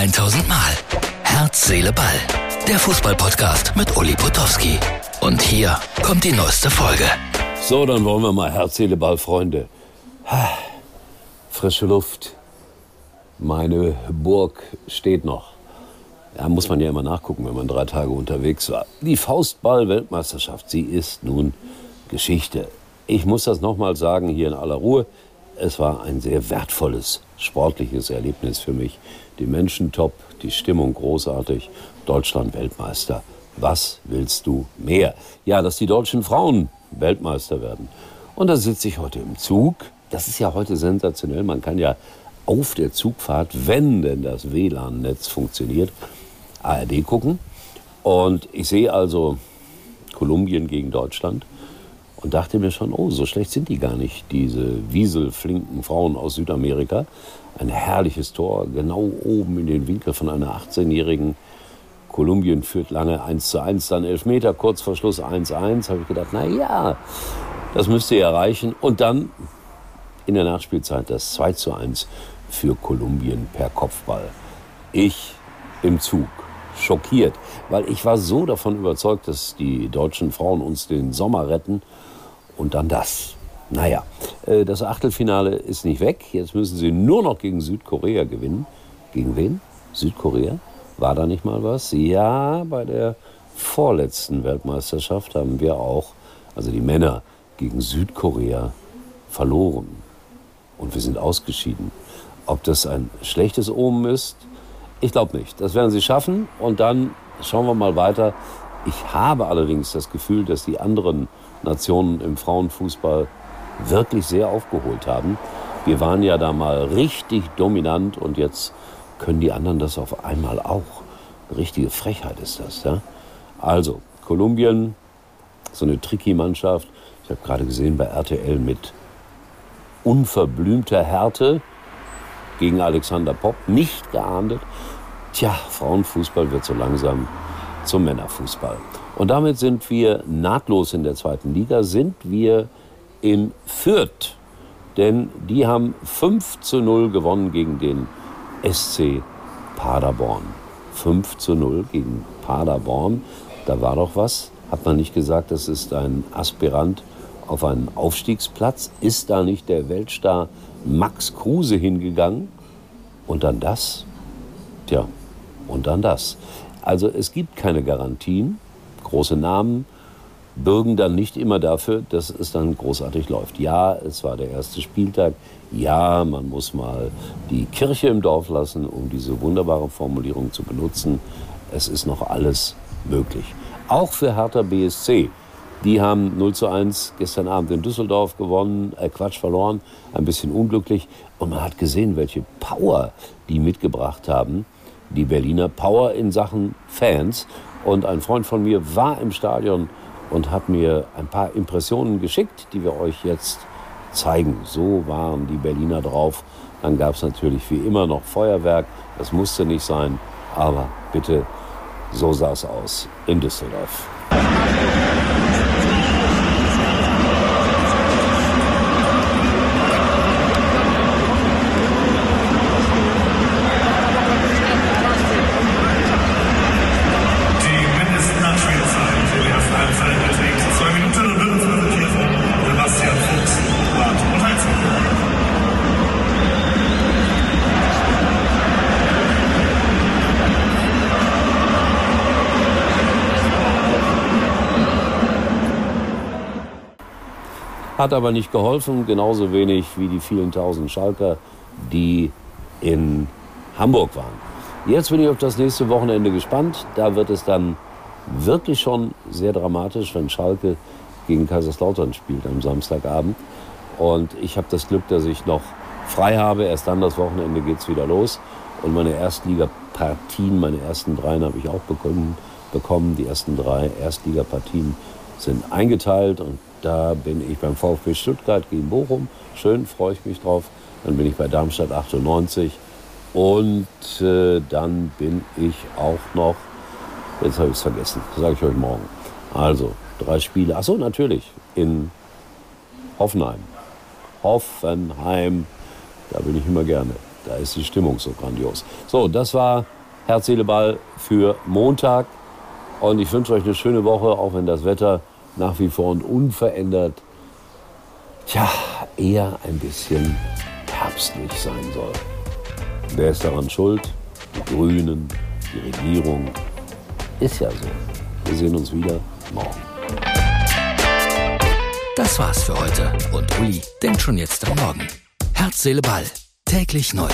1000 Mal. Herz, Seele, Ball. Der Fußballpodcast mit Uli Potowski. Und hier kommt die neueste Folge. So, dann wollen wir mal Herz, Seele, Ball, Freunde. Frische Luft. Meine Burg steht noch. Ja, muss man ja immer nachgucken, wenn man drei Tage unterwegs war. Die Faustball-Weltmeisterschaft, sie ist nun Geschichte. Ich muss das nochmal sagen hier in aller Ruhe. Es war ein sehr wertvolles sportliches Erlebnis für mich. Die Menschen top, die Stimmung großartig, Deutschland Weltmeister. Was willst du mehr? Ja, dass die deutschen Frauen Weltmeister werden. Und da sitze ich heute im Zug. Das ist ja heute sensationell. Man kann ja auf der Zugfahrt, wenn denn das WLAN-Netz funktioniert, ARD gucken. Und ich sehe also Kolumbien gegen Deutschland und dachte mir schon, oh, so schlecht sind die gar nicht, diese wieselflinken Frauen aus Südamerika. Ein herrliches Tor, genau oben in den Winkel von einer 18-jährigen. Kolumbien führt lange 1 zu 1, dann 11 Meter, kurz vor Schluss 1-1. Habe ich gedacht, na ja, das müsste ihr erreichen. Und dann in der Nachspielzeit das 2 zu 1 für Kolumbien per Kopfball. Ich im Zug schockiert, weil ich war so davon überzeugt, dass die deutschen Frauen uns den Sommer retten und dann das. Naja, äh, das Achtelfinale ist nicht weg. Jetzt müssen sie nur noch gegen Südkorea gewinnen. Gegen wen? Südkorea? War da nicht mal was? Ja, bei der vorletzten Weltmeisterschaft haben wir auch, also die Männer, gegen Südkorea verloren. Und wir sind ausgeschieden. Ob das ein schlechtes Omen ist, ich glaube nicht. Das werden sie schaffen. Und dann schauen wir mal weiter. Ich habe allerdings das Gefühl, dass die anderen Nationen im Frauenfußball wirklich sehr aufgeholt haben. Wir waren ja da mal richtig dominant und jetzt können die anderen das auf einmal auch. Eine richtige Frechheit ist das. Ja? Also, Kolumbien, so eine tricky Mannschaft. Ich habe gerade gesehen bei RTL mit unverblümter Härte gegen Alexander Popp, nicht geahndet. Tja, Frauenfußball wird so langsam zum Männerfußball. Und damit sind wir nahtlos in der zweiten Liga, sind wir in Fürth. Denn die haben 5 zu 0 gewonnen gegen den SC Paderborn. 5 zu 0 gegen Paderborn. Da war doch was. Hat man nicht gesagt, das ist ein Aspirant auf einen Aufstiegsplatz? Ist da nicht der Weltstar Max Kruse hingegangen? Und dann das? Tja, und dann das. Also es gibt keine Garantien große Namen bürgen dann nicht immer dafür, dass es dann großartig läuft. Ja, es war der erste Spieltag. Ja, man muss mal die Kirche im Dorf lassen, um diese wunderbare Formulierung zu benutzen. Es ist noch alles möglich. Auch für Hertha BSC. Die haben 0 zu 1 gestern Abend in Düsseldorf gewonnen, äh Quatsch verloren, ein bisschen unglücklich. Und man hat gesehen, welche Power die mitgebracht haben. Die Berliner Power in Sachen Fans. Und ein Freund von mir war im Stadion und hat mir ein paar Impressionen geschickt, die wir euch jetzt zeigen. So waren die Berliner drauf. Dann gab es natürlich wie immer noch Feuerwerk. Das musste nicht sein. Aber bitte, so sah es aus in Düsseldorf. Hat aber nicht geholfen, genauso wenig wie die vielen tausend Schalker, die in Hamburg waren. Jetzt bin ich auf das nächste Wochenende gespannt. Da wird es dann wirklich schon sehr dramatisch, wenn Schalke gegen Kaiserslautern spielt am Samstagabend. Und ich habe das Glück, dass ich noch frei habe. Erst dann das Wochenende geht es wieder los. Und meine Erstligapartien, meine ersten dreien habe ich auch bekommen, bekommen. Die ersten drei Erstligapartien sind eingeteilt und da bin ich beim VfB Stuttgart gegen Bochum. Schön, freue ich mich drauf. Dann bin ich bei Darmstadt 98. Und äh, dann bin ich auch noch, jetzt habe ich es vergessen, sage ich euch morgen. Also, drei Spiele. Achso, natürlich, in Hoffenheim. Hoffenheim, da bin ich immer gerne. Da ist die Stimmung so grandios. So, das war Herz, Seele, Ball für Montag. Und ich wünsche euch eine schöne Woche, auch wenn das Wetter nach wie vor und unverändert, tja, eher ein bisschen herbstlich sein soll. Wer ist daran schuld? Die Grünen, die Regierung. Ist ja so. Wir sehen uns wieder morgen. Das war's für heute. Und Uli denkt schon jetzt am Morgen. Herz, Seele, Ball. Täglich neu.